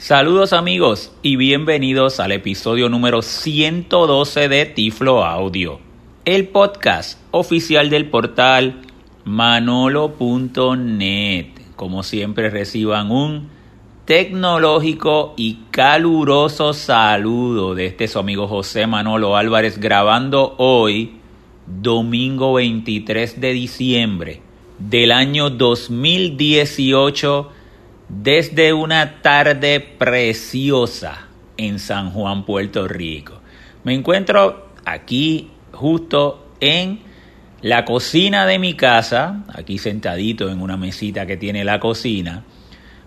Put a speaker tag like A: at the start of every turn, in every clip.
A: Saludos amigos y bienvenidos al episodio número 112 de Tiflo Audio, el podcast oficial del portal manolo.net. Como siempre reciban un tecnológico y caluroso saludo de este su amigo José Manolo Álvarez grabando hoy, domingo 23 de diciembre del año 2018 desde una tarde preciosa en San Juan, Puerto Rico. Me encuentro aquí justo en la cocina de mi casa, aquí sentadito en una mesita que tiene la cocina,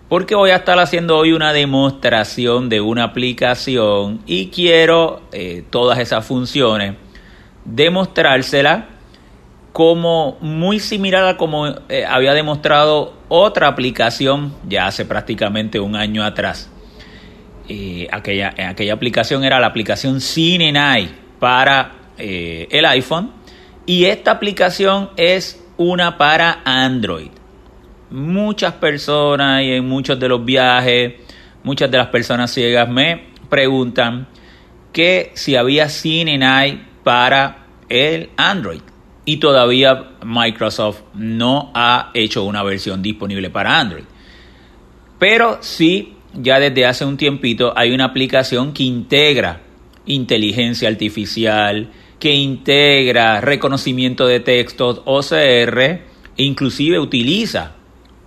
A: porque voy a estar haciendo hoy una demostración de una aplicación y quiero eh, todas esas funciones demostrársela como muy similar a como eh, había demostrado otra aplicación ya hace prácticamente un año atrás. Eh, aquella, aquella aplicación era la aplicación CineNight para eh, el iPhone y esta aplicación es una para Android. Muchas personas y en muchos de los viajes, muchas de las personas ciegas me preguntan que si había CineNight para el Android y todavía Microsoft no ha hecho una versión disponible para Android. Pero sí, ya desde hace un tiempito hay una aplicación que integra inteligencia artificial, que integra reconocimiento de textos OCR e inclusive utiliza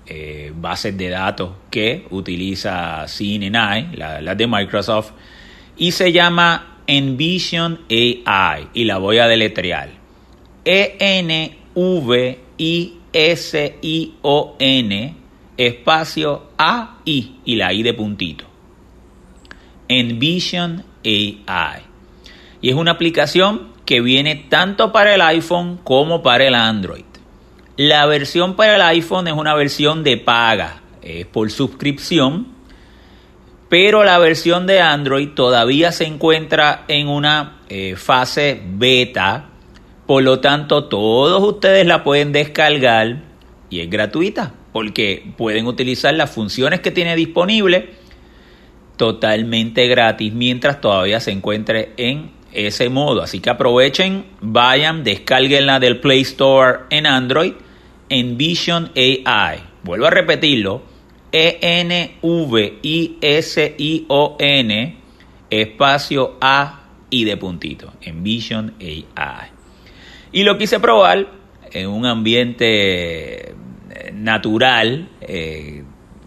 A: eh, bases de datos que utiliza CNNI, la, la de Microsoft, y se llama Envision AI, y la voy a deletrear. E-N-V-I-S-I-O-N, espacio A-I y la I de puntito. Envision AI. Y es una aplicación que viene tanto para el iPhone como para el Android. La versión para el iPhone es una versión de paga, es por suscripción, pero la versión de Android todavía se encuentra en una eh, fase beta por lo tanto, todos ustedes la pueden descargar y es gratuita porque pueden utilizar las funciones que tiene disponible totalmente gratis mientras todavía se encuentre en ese modo. Así que aprovechen, vayan, descarguenla del Play Store en Android, Envision AI. Vuelvo a repetirlo, E-N-V-I-S-I-O-N, espacio A y de puntito, Envision AI. Y lo quise probar en un ambiente eh, natural, eh,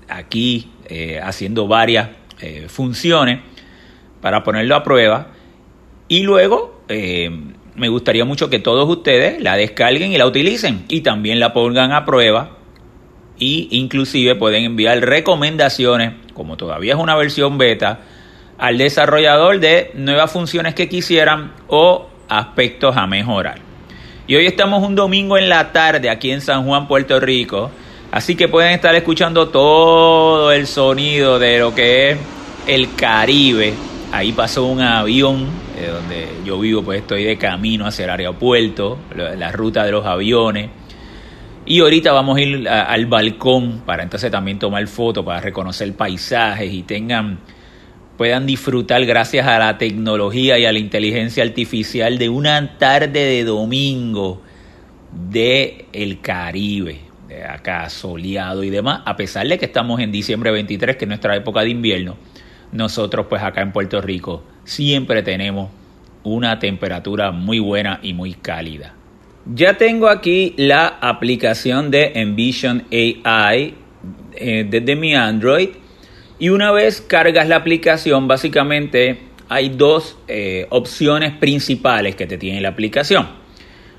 A: aquí eh, haciendo varias funciones para ponerlo a prueba. Y luego me gustaría mucho que todos ustedes la descarguen y la utilicen y también la pongan a prueba. Y inclusive pueden enviar recomendaciones, como todavía es una versión beta, al desarrollador de nuevas funciones que quisieran o aspectos a mejorar. Y hoy estamos un domingo en la tarde aquí en San Juan, Puerto Rico. Así que pueden estar escuchando todo el sonido de lo que es el Caribe. Ahí pasó un avión, donde yo vivo, pues estoy de camino hacia el aeropuerto, la ruta de los aviones. Y ahorita vamos a ir al balcón para entonces también tomar fotos, para reconocer paisajes y tengan puedan disfrutar gracias a la tecnología y a la inteligencia artificial de una tarde de domingo de el Caribe, acá soleado y demás, a pesar de que estamos en diciembre 23, que es nuestra época de invierno, nosotros pues acá en Puerto Rico siempre tenemos una temperatura muy buena y muy cálida. Ya tengo aquí la aplicación de Envision AI eh, desde mi Android y una vez cargas la aplicación, básicamente hay dos eh, opciones principales que te tiene la aplicación.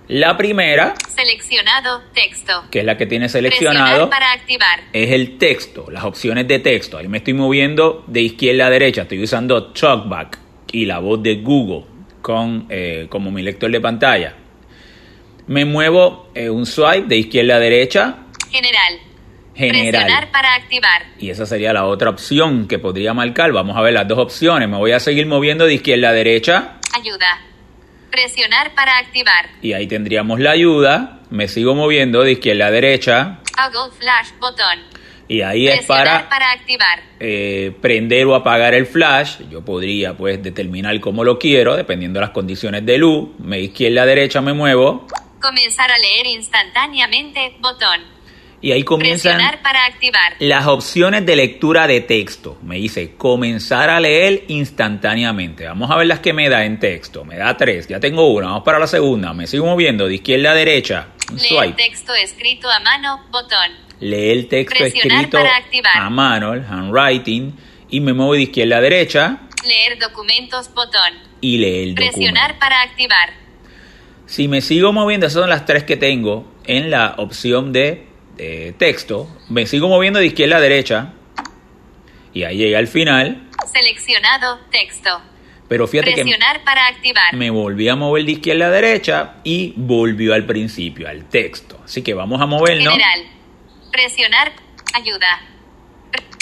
A: La primera,
B: seleccionado texto,
A: que es la que tiene seleccionado,
B: para activar.
A: es el texto, las opciones de texto. Ahí me estoy moviendo de izquierda a derecha, estoy usando TalkBack y la voz de Google con, eh, como mi lector de pantalla. Me muevo eh, un swipe de izquierda a derecha.
B: General,
A: general.
B: Presionar para activar.
A: Y esa sería la otra opción que podría marcar. Vamos a ver las dos opciones. Me voy a seguir moviendo de izquierda a derecha.
B: Ayuda. Presionar para activar.
A: Y ahí tendríamos la ayuda. Me sigo moviendo de izquierda a derecha.
B: Toggle flash botón.
A: Y ahí es
B: Presionar
A: para
B: para activar.
A: eh, prender o apagar el flash. Yo podría pues determinar cómo lo quiero, dependiendo de las condiciones de luz. Me izquierda, derecha me muevo.
B: Comenzar a leer instantáneamente. Botón.
A: Y ahí comienzan
B: para activar.
A: las opciones de lectura de texto. Me dice comenzar a leer instantáneamente. Vamos a ver las que me da en texto. Me da tres. Ya tengo una. Vamos para la segunda. Me sigo moviendo de izquierda a derecha.
B: Leer texto escrito a mano. Botón.
A: Leer el texto
B: Presionar
A: escrito
B: para activar.
A: a mano, el handwriting. Y me muevo de izquierda a derecha
B: Leer documentos. Botón.
A: y leer documento.
B: Presionar para activar.
A: Si me sigo moviendo, esas son las tres que tengo en la opción de, de texto. Me sigo moviendo de izquierda a derecha. Y ahí llegué al final.
B: Seleccionado. Texto.
A: Pero fíjate que
B: Presionar para activar.
A: me volví a mover de izquierda a derecha y volvió al principio, al texto. Así que vamos a movernos.
B: General. Presionar. Ayuda.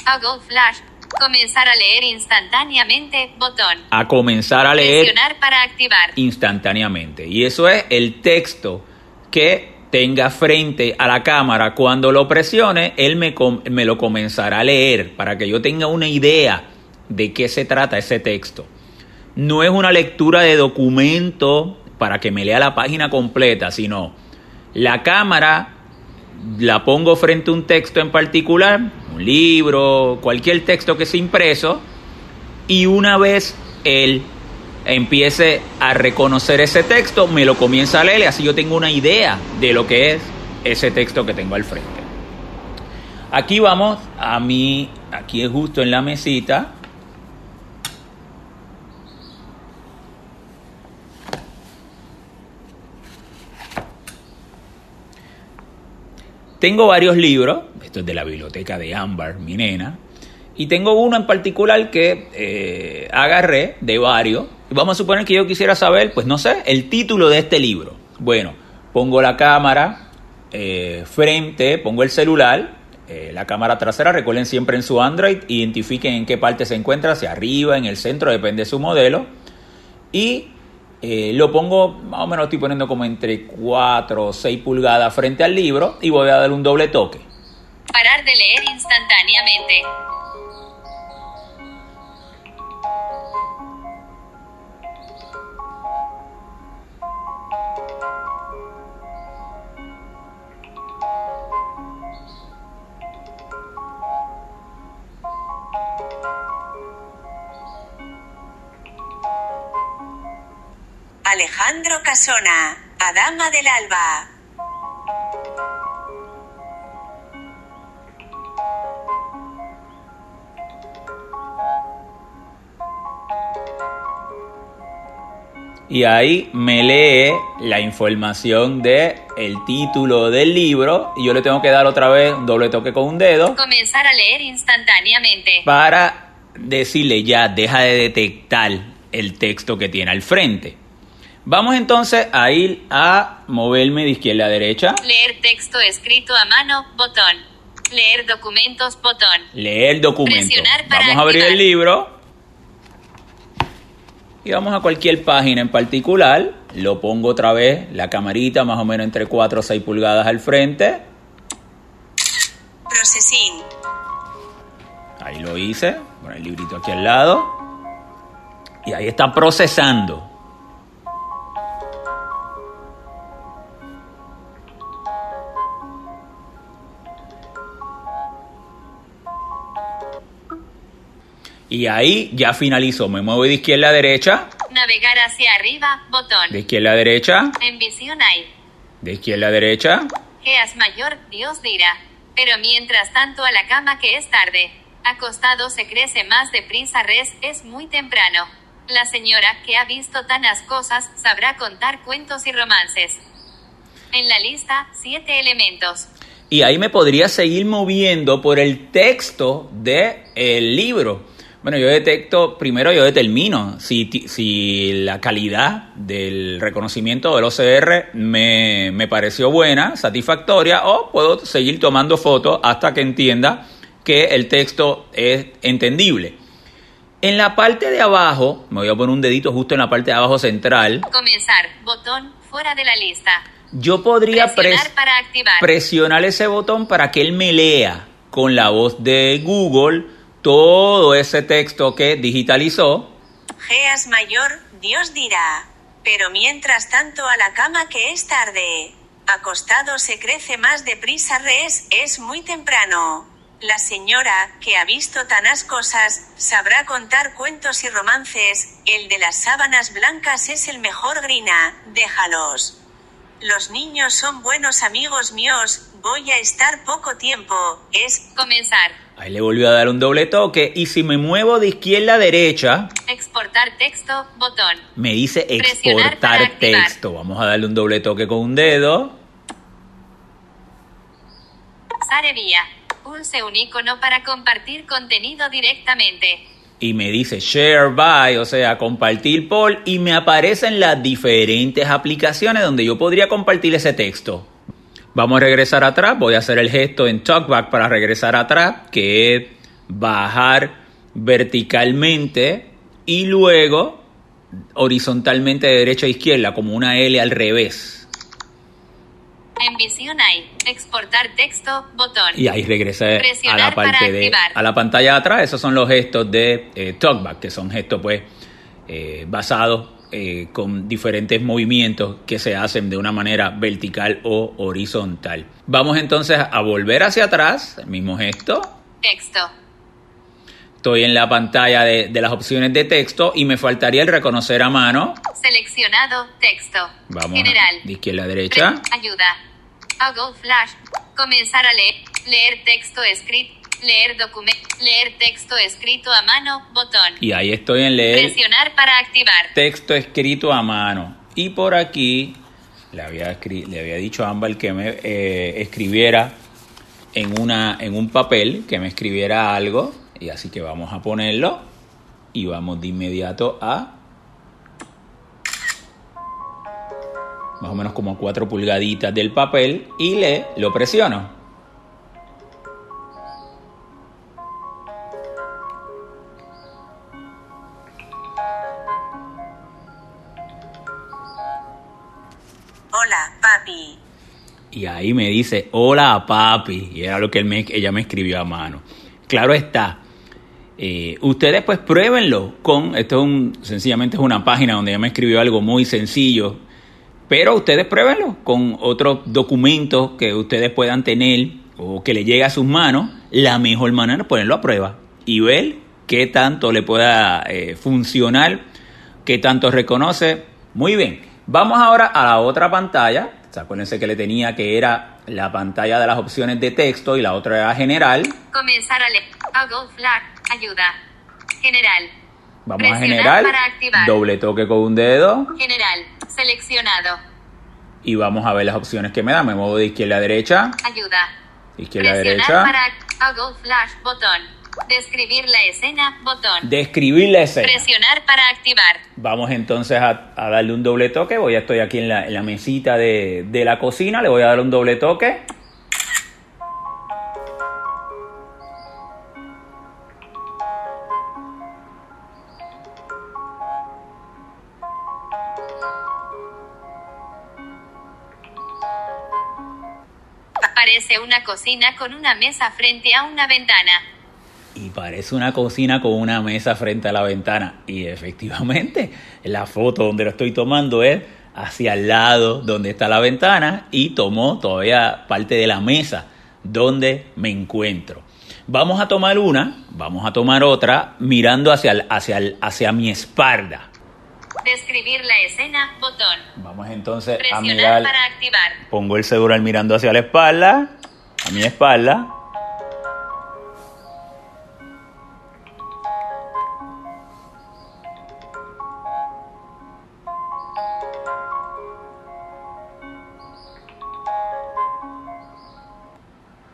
B: Toggle flash. Comenzar a leer instantáneamente. Botón.
A: A comenzar a leer
B: Presionar para activar.
A: instantáneamente. Y eso es el texto que tenga frente a la cámara. Cuando lo presione, él me, me lo comenzará a leer para que yo tenga una idea de qué se trata ese texto. No es una lectura de documento para que me lea la página completa, sino la cámara la pongo frente a un texto en particular, un libro, cualquier texto que sea impreso, y una vez él empiece a reconocer ese texto, me lo comienza a leer y así yo tengo una idea de lo que es ese texto que tengo al frente. Aquí vamos a mí, aquí es justo en la mesita. Tengo varios libros, esto es de la biblioteca de Ámbar, mi nena, y tengo uno en particular que eh, agarré de varios. Vamos a suponer que yo quisiera saber, pues no sé, el título de este libro. Bueno, pongo la cámara eh, frente, pongo el celular, eh, la cámara trasera, recuerden siempre en su Android, identifiquen en qué parte se encuentra, hacia arriba, en el centro, depende de su modelo. Y eh, lo pongo, más o menos estoy poniendo como entre 4 o 6 pulgadas frente al libro y voy a dar un doble toque.
B: Parar de leer instantáneamente.
C: Alejandro Casona, Adama del Alba.
A: y ahí me lee la información de el título del libro y yo le tengo que dar otra vez un doble toque con un dedo
B: Comenzar a leer instantáneamente.
A: para decirle ya deja de detectar el texto que tiene al frente. Vamos entonces a ir a moverme de izquierda a derecha,
B: Leer texto escrito a mano. Botón. Leer documentos. Botón.
A: leer documento.
B: Presionar para
A: Vamos a abrir el libro y vamos a cualquier página en particular. Lo pongo otra vez, la camarita más o menos entre 4 o 6 pulgadas al frente.
C: Processing.
A: Ahí lo hice, con el librito aquí al lado. Y ahí está procesando. Y ahí ya finalizó. Me muevo de izquierda a derecha,
B: Navegar hacia arriba. Botón.
A: de izquierda a derecha,
B: En visión hay.
A: de izquierda a derecha.
B: Geas mayor, Dios dirá. Pero mientras tanto a la cama que es tarde. Acostado se crece más deprisa res, es muy temprano. La señora, que ha visto tanas cosas, sabrá contar cuentos y romances. En la lista, siete elementos.
A: Y ahí me podría seguir moviendo por el texto del libro. Bueno, yo detecto, primero yo determino si, si la calidad del reconocimiento del OCR me, me pareció buena, satisfactoria, o puedo seguir tomando fotos hasta que entienda que el texto es entendible. En la parte de abajo, me voy a poner un dedito justo en la parte de abajo central,
B: Comenzar, botón, fuera de la lista.
A: yo podría
B: Presionar
A: pres-
B: para activar.
A: presionar ese botón para que él me lea con la voz de Google todo ese texto que digitalizó.
C: Geas mayor, Dios dirá. Pero mientras tanto a la cama que es tarde. Acostado se crece más deprisa res, es muy temprano. La señora, que ha visto tanas cosas, sabrá contar cuentos y romances, el de las sábanas blancas es el mejor grina, déjalos. Los niños son buenos amigos míos, voy a estar poco tiempo, es
B: Comenzar.
A: Ahí le volvió a dar un doble toque y si me muevo de izquierda a derecha,
B: Exportar texto. Botón.
A: me dice exportar texto. Vamos a darle un doble toque con un dedo.
B: Sarevía. Pulse un icono para compartir contenido directamente.
A: y me dice share by, o sea, compartir por, y me aparecen las diferentes aplicaciones donde yo podría compartir ese texto. Vamos a regresar atrás, voy a hacer el gesto en TalkBack para regresar atrás, que es bajar verticalmente y luego horizontalmente de derecha a izquierda, como una L al revés.
B: En visión hay. Exportar texto. Botón.
A: Y ahí regresé a la parte de a la pantalla de atrás. Esos son los gestos de eh, TalkBack, que son gestos pues eh, basados eh, con diferentes movimientos que se hacen de una manera vertical o horizontal. Vamos entonces a volver hacia atrás, el mismo gesto.
B: Texto.
A: Estoy en la pantalla de, de las opciones de texto y me faltaría el reconocer a mano.
B: Seleccionado. Texto.
A: Vamos
B: General.
A: a- de izquierda a derecha.
B: Pre- ayuda. Toggle flash. Comenzar a leer. Leer texto escrito. Leer documento. Leer texto escrito a mano. Botón.
A: Y ahí estoy en leer
B: Presionar para activar.
A: texto escrito a mano. Y por aquí le había, le había dicho a Ámbar que me eh, escribiera en, una, en un papel, que me escribiera algo. Y así que vamos a ponerlo. Y vamos de inmediato a... Más o menos como cuatro pulgaditas del papel. Y le lo presiono.
C: Hola, papi.
A: Y ahí me dice, hola papi. Y era lo que ella me escribió a mano. Claro está. eh, ustedes pues pruébenlo con, esto es un, sencillamente es una página donde ella me escribió algo muy sencillo. Pero ustedes pruébenlo con otros documentos que ustedes puedan tener o que le llegue a sus manos. La mejor manera es ponerlo a prueba y ver qué tanto le pueda eh, funcionar, qué tanto reconoce. Muy bien, vamos ahora a la otra pantalla. Acuérdense que le tenía que era la pantalla de las opciones de texto y la otra era general.
B: Comenzar a leer. Ayuda. General.
A: Vamos a general,
B: para activar.
A: doble toque con un dedo
B: General. Seleccionado.
A: y vamos a ver las opciones que me da. Me muevo de izquierda a derecha,
B: Ayuda.
A: izquierda a derecha.
B: para flash. Botón. Describir la escena. Botón.
A: Describir la escena.
B: Presionar para activar.
A: Vamos entonces a, a darle un doble toque. Voy a estoy aquí en la, en la mesita de, de la cocina. Le voy a dar un doble toque.
B: Aparece una cocina con una mesa frente a una ventana.
A: Y parece una cocina con una mesa frente a la ventana. Y efectivamente, la foto donde lo estoy tomando es hacia el lado donde está la ventana y tomó todavía parte de la mesa donde me encuentro. Vamos a tomar una, vamos a tomar otra mirando hacia, el- hacia, el- hacia mi espalda.
B: Describir la escena. Botón.
A: Vamos entonces a
B: Presionar
A: mirar.
B: para activar.
A: Pongo el celular mirando hacia la espalda, a mi espalda.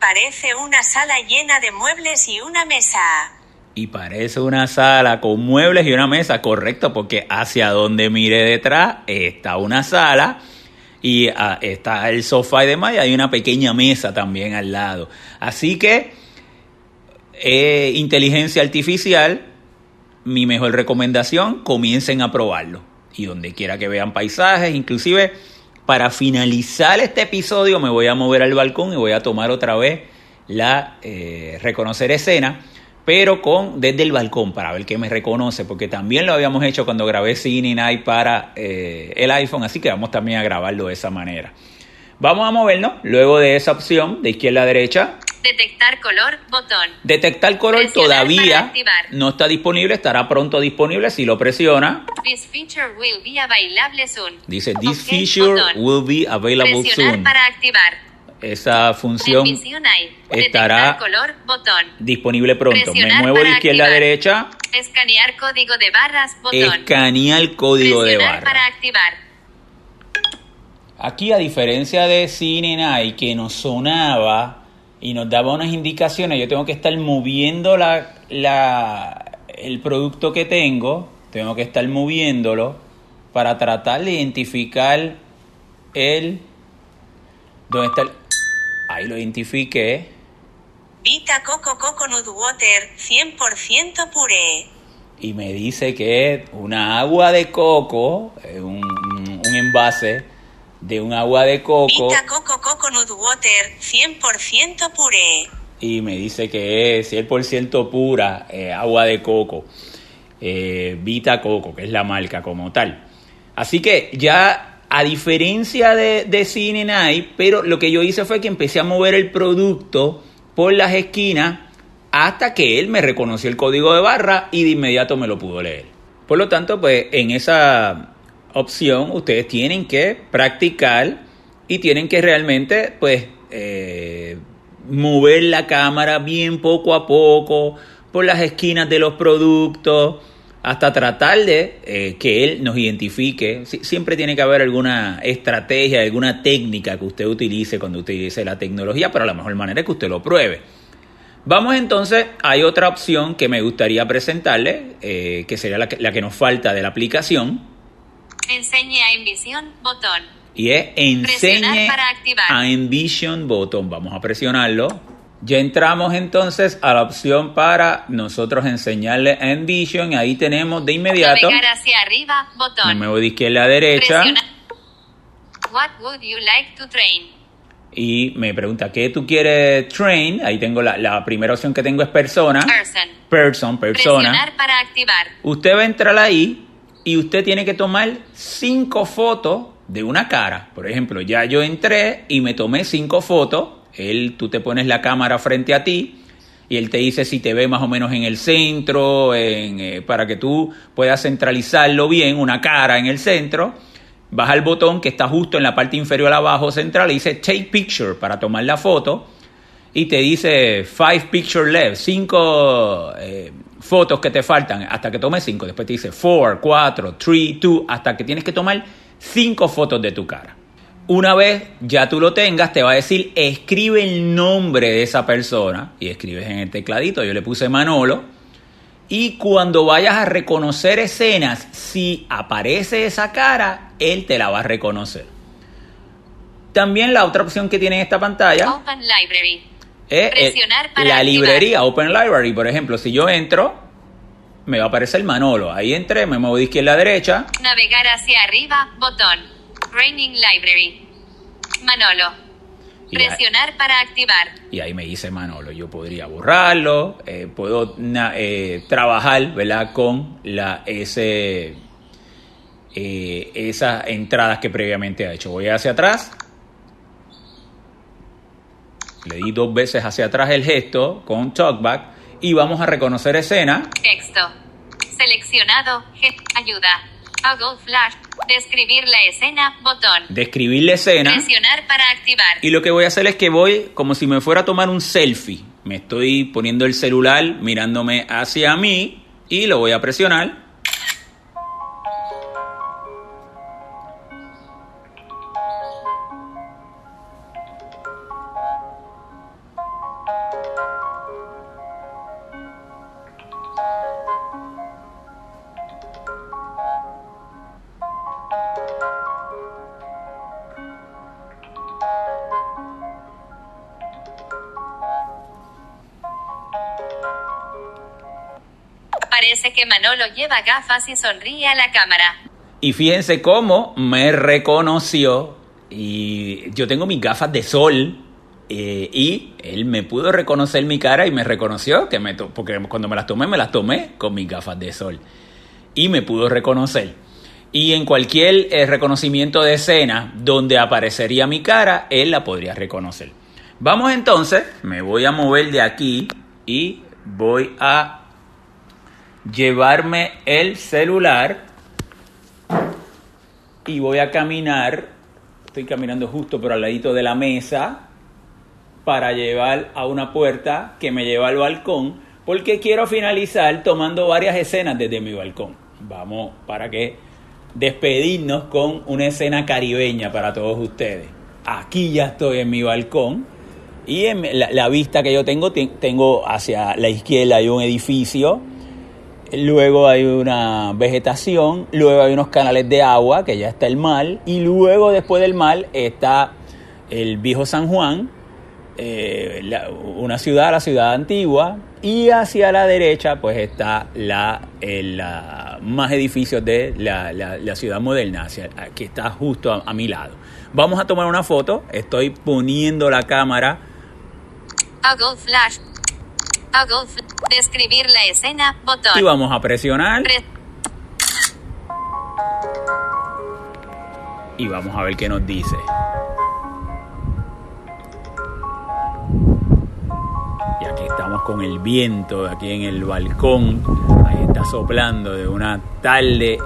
C: Parece una sala llena de muebles y una mesa.
A: Y parece una sala con muebles y una mesa, correcto, porque hacia donde mire detrás está una sala y ah, está el sofá y demás, y hay una pequeña mesa también al lado. Así que, eh, inteligencia artificial, mi mejor recomendación, comiencen a probarlo. Y donde quiera que vean paisajes, inclusive para finalizar este episodio me voy a mover al balcón y voy a tomar otra vez la eh, reconocer escena, pero con desde el balcón para ver que me reconoce, porque también lo habíamos hecho cuando grabé Cine Night para eh, el iPhone, así que vamos también a grabarlo de esa manera. Vamos a movernos luego de esa opción de izquierda a derecha.
B: Detectar color, botón.
A: Detectar color
B: Presionar
A: todavía no está disponible, estará pronto disponible si lo presiona.
B: This feature will be available soon.
A: Dice, this feature
B: botón.
A: will be available
B: Presionar
A: soon.
B: para activar.
A: Esa función estará
B: color, botón.
A: disponible pronto. Me muevo de izquierda a derecha,
B: Escanear código de barras, botón.
A: escanea el código de
B: Presionar
A: barra.
B: para activar.
A: Aquí, a diferencia de Night, que nos sonaba y nos daba unas indicaciones, yo tengo que estar moviendo la, la- el producto que tengo, tengo que estar moviéndolo para tratar de identificar el... ¿Dónde está el...? Ahí lo identifiqué.
C: Vita Coco Coconut Water 100% puré.
A: y me dice que es una agua de coco, un, un- un envase de un agua de coco
C: Vita Coco Water 100% puré.
A: y me dice que es 100% pura eh, agua de coco, eh, Vita Coco, que es la marca como tal. Así que ya a diferencia de, de Cine Night, pero lo que yo hice fue que empecé a mover el producto por las esquinas hasta que él me reconoció el código de barra y de inmediato me lo pudo leer. Por lo tanto, pues en esa opción ustedes tienen que practicar y tienen que realmente, pues, eh, mover la cámara bien poco a poco por las esquinas de los productos hasta tratar de eh, que él nos identifique. Sie- siempre tiene que haber alguna estrategia, alguna técnica que usted utilice cuando utilice la tecnología, pero la mejor manera es que usted lo pruebe. Vamos entonces, hay otra opción que me gustaría presentarle, eh, que sería la que, la que nos falta de la aplicación,
B: Enseñe a Envisión, botón.
A: Y es enseñe
B: Presionar para activar.
A: a Envision Button. Vamos a presionarlo. Ya entramos entonces a la opción para nosotros enseñarle a Envision. Ahí tenemos de inmediato,
B: Navegar hacia arriba,
A: me
B: botón.
A: muevo de izquierda a derecha
B: Presiona. What would you like to train?
A: y me pregunta, ¿qué tú quieres train? Ahí tengo la, la primera opción que tengo es persona.
B: Person.
A: Person, persona.
B: Presionar para activar.
A: Usted va a entrar ahí y usted tiene que tomar cinco fotos de una cara. Por ejemplo, ya yo entré y me tomé cinco fotos. Él, tú te pones la cámara frente a ti y él te dice si te ve más o menos en el centro, en, eh, para que tú puedas centralizarlo bien, una cara en el centro. Baja el botón que está justo en la parte inferior abajo central y dice Take Picture para tomar la foto y te dice five picture left, cinco eh, fotos que te faltan hasta que tomes cinco. Después te dice four, cuatro, three, two, hasta que tienes que tomar cinco fotos de tu cara. Una vez ya tú lo tengas, te va a decir escribe el nombre de esa persona y escribes en el tecladito. Yo le puse Manolo. Y cuando vayas a reconocer escenas, si aparece esa cara, él te la va a reconocer. También la otra opción que tiene en esta pantalla
B: Open Library.
A: es eh,
B: Presionar para
A: la
B: activar.
A: librería Open Library, por ejemplo. Si yo entro, me va a aparecer Manolo. Ahí entré, me muevo de izquierda a derecha.
B: Navegar hacia arriba, botón. Training Library. Manolo.
A: Y ahí,
B: Presionar para activar.
A: y ahí me dice Manolo. Yo podría borrarlo, eh, puedo na- eh, trabajar ¿verdad? con la, ese, eh, esas entradas que previamente ha hecho. Voy hacia atrás. Le di dos veces hacia atrás el gesto con talkback y vamos a reconocer escena.
B: Texto. Seleccionado. Ayuda. Toggle flash. Describir la escena, botón.
A: Describir la escena.
B: Presionar para activar.
A: Y lo que voy a hacer es que voy como si me fuera a tomar un selfie. Me estoy poniendo el celular mirándome hacia mí y lo voy a presionar.
B: Parece que Manolo lleva gafas y sonríe a la cámara.
A: Y fíjense cómo me reconoció. Y yo tengo mis gafas de sol eh, y él me pudo reconocer mi cara y me reconoció, que me porque cuando me las tomé, me las tomé con mis gafas de sol. Y me pudo reconocer. Y en cualquier eh, reconocimiento de escena donde aparecería mi cara, él la podría reconocer. Vamos entonces, me voy a mover de aquí y voy a llevarme el celular y voy a caminar, estoy caminando justo por al ladito de la mesa para llevar a una puerta que me lleva al balcón porque quiero finalizar tomando varias escenas desde mi balcón. Vamos para que despedirnos con una escena caribeña para todos ustedes. Aquí ya estoy en mi balcón y en la, vista que yo tengo, tengo hacia la izquierda hay un edificio, luego hay una vegetación, luego hay unos canales de agua, que ya está el mar, y luego después del mar está el viejo San Juan, eh, una ciudad, la ciudad antigua, y hacia la derecha pues está la, más edificios de la, ciudad moderna, que está justo a mi lado. Vamos a tomar una foto, estoy poniendo la cámara
B: Hago flash. Describir la escena. Botón.
A: Y vamos a presionar. y vamos a ver qué nos dice. Y aquí estamos con el viento, aquí en el balcón. Ahí está soplando de una tarde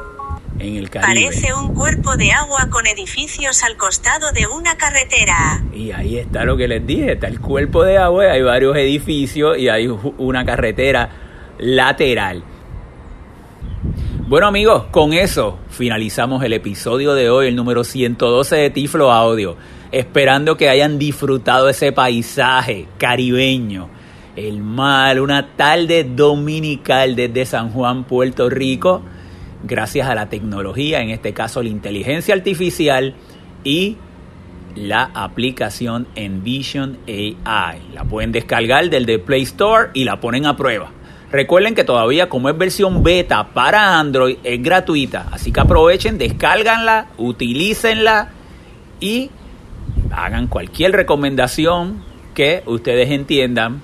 C: Parece un cuerpo de agua con edificios al costado de una carretera.
A: Y ahí está lo que les dije, está el cuerpo de agua, hay varios edificios y hay una carretera lateral. Bueno amigos, con eso finalizamos el episodio de hoy, el número 112 de Tiflo Audio, esperando que hayan disfrutado ese paisaje caribeño, el mar, una tarde dominical desde San Juan, Puerto Rico gracias a la tecnología, en este caso la inteligencia artificial y la aplicación Envision AI. La pueden descargar del de Play Store y la ponen a prueba. Recuerden que todavía como es versión beta para Android es gratuita, así que aprovechen, descárganla, utilícenla y hagan cualquier recomendación que ustedes entiendan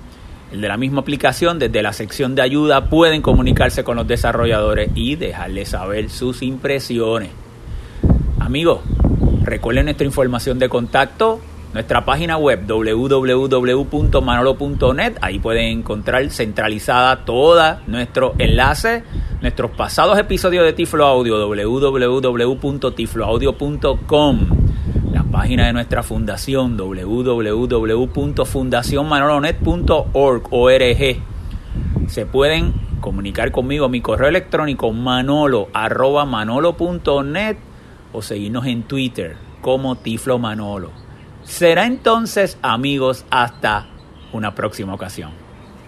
A: de la misma aplicación, desde la sección de ayuda pueden comunicarse con los desarrolladores y dejarles saber sus impresiones. Amigos, recuerden nuestra información de contacto, nuestra página web www.manolo.net, ahí pueden encontrar centralizada toda nuestro enlace, nuestros pasados episodios de Tiflo Audio, www.tifloaudio.com página de nuestra fundación www.fundacionmanolonet.org. Se pueden comunicar conmigo mi correo electrónico manolo manolo.net o seguirnos en Twitter como Tiflo Manolo. Será entonces amigos hasta una próxima ocasión.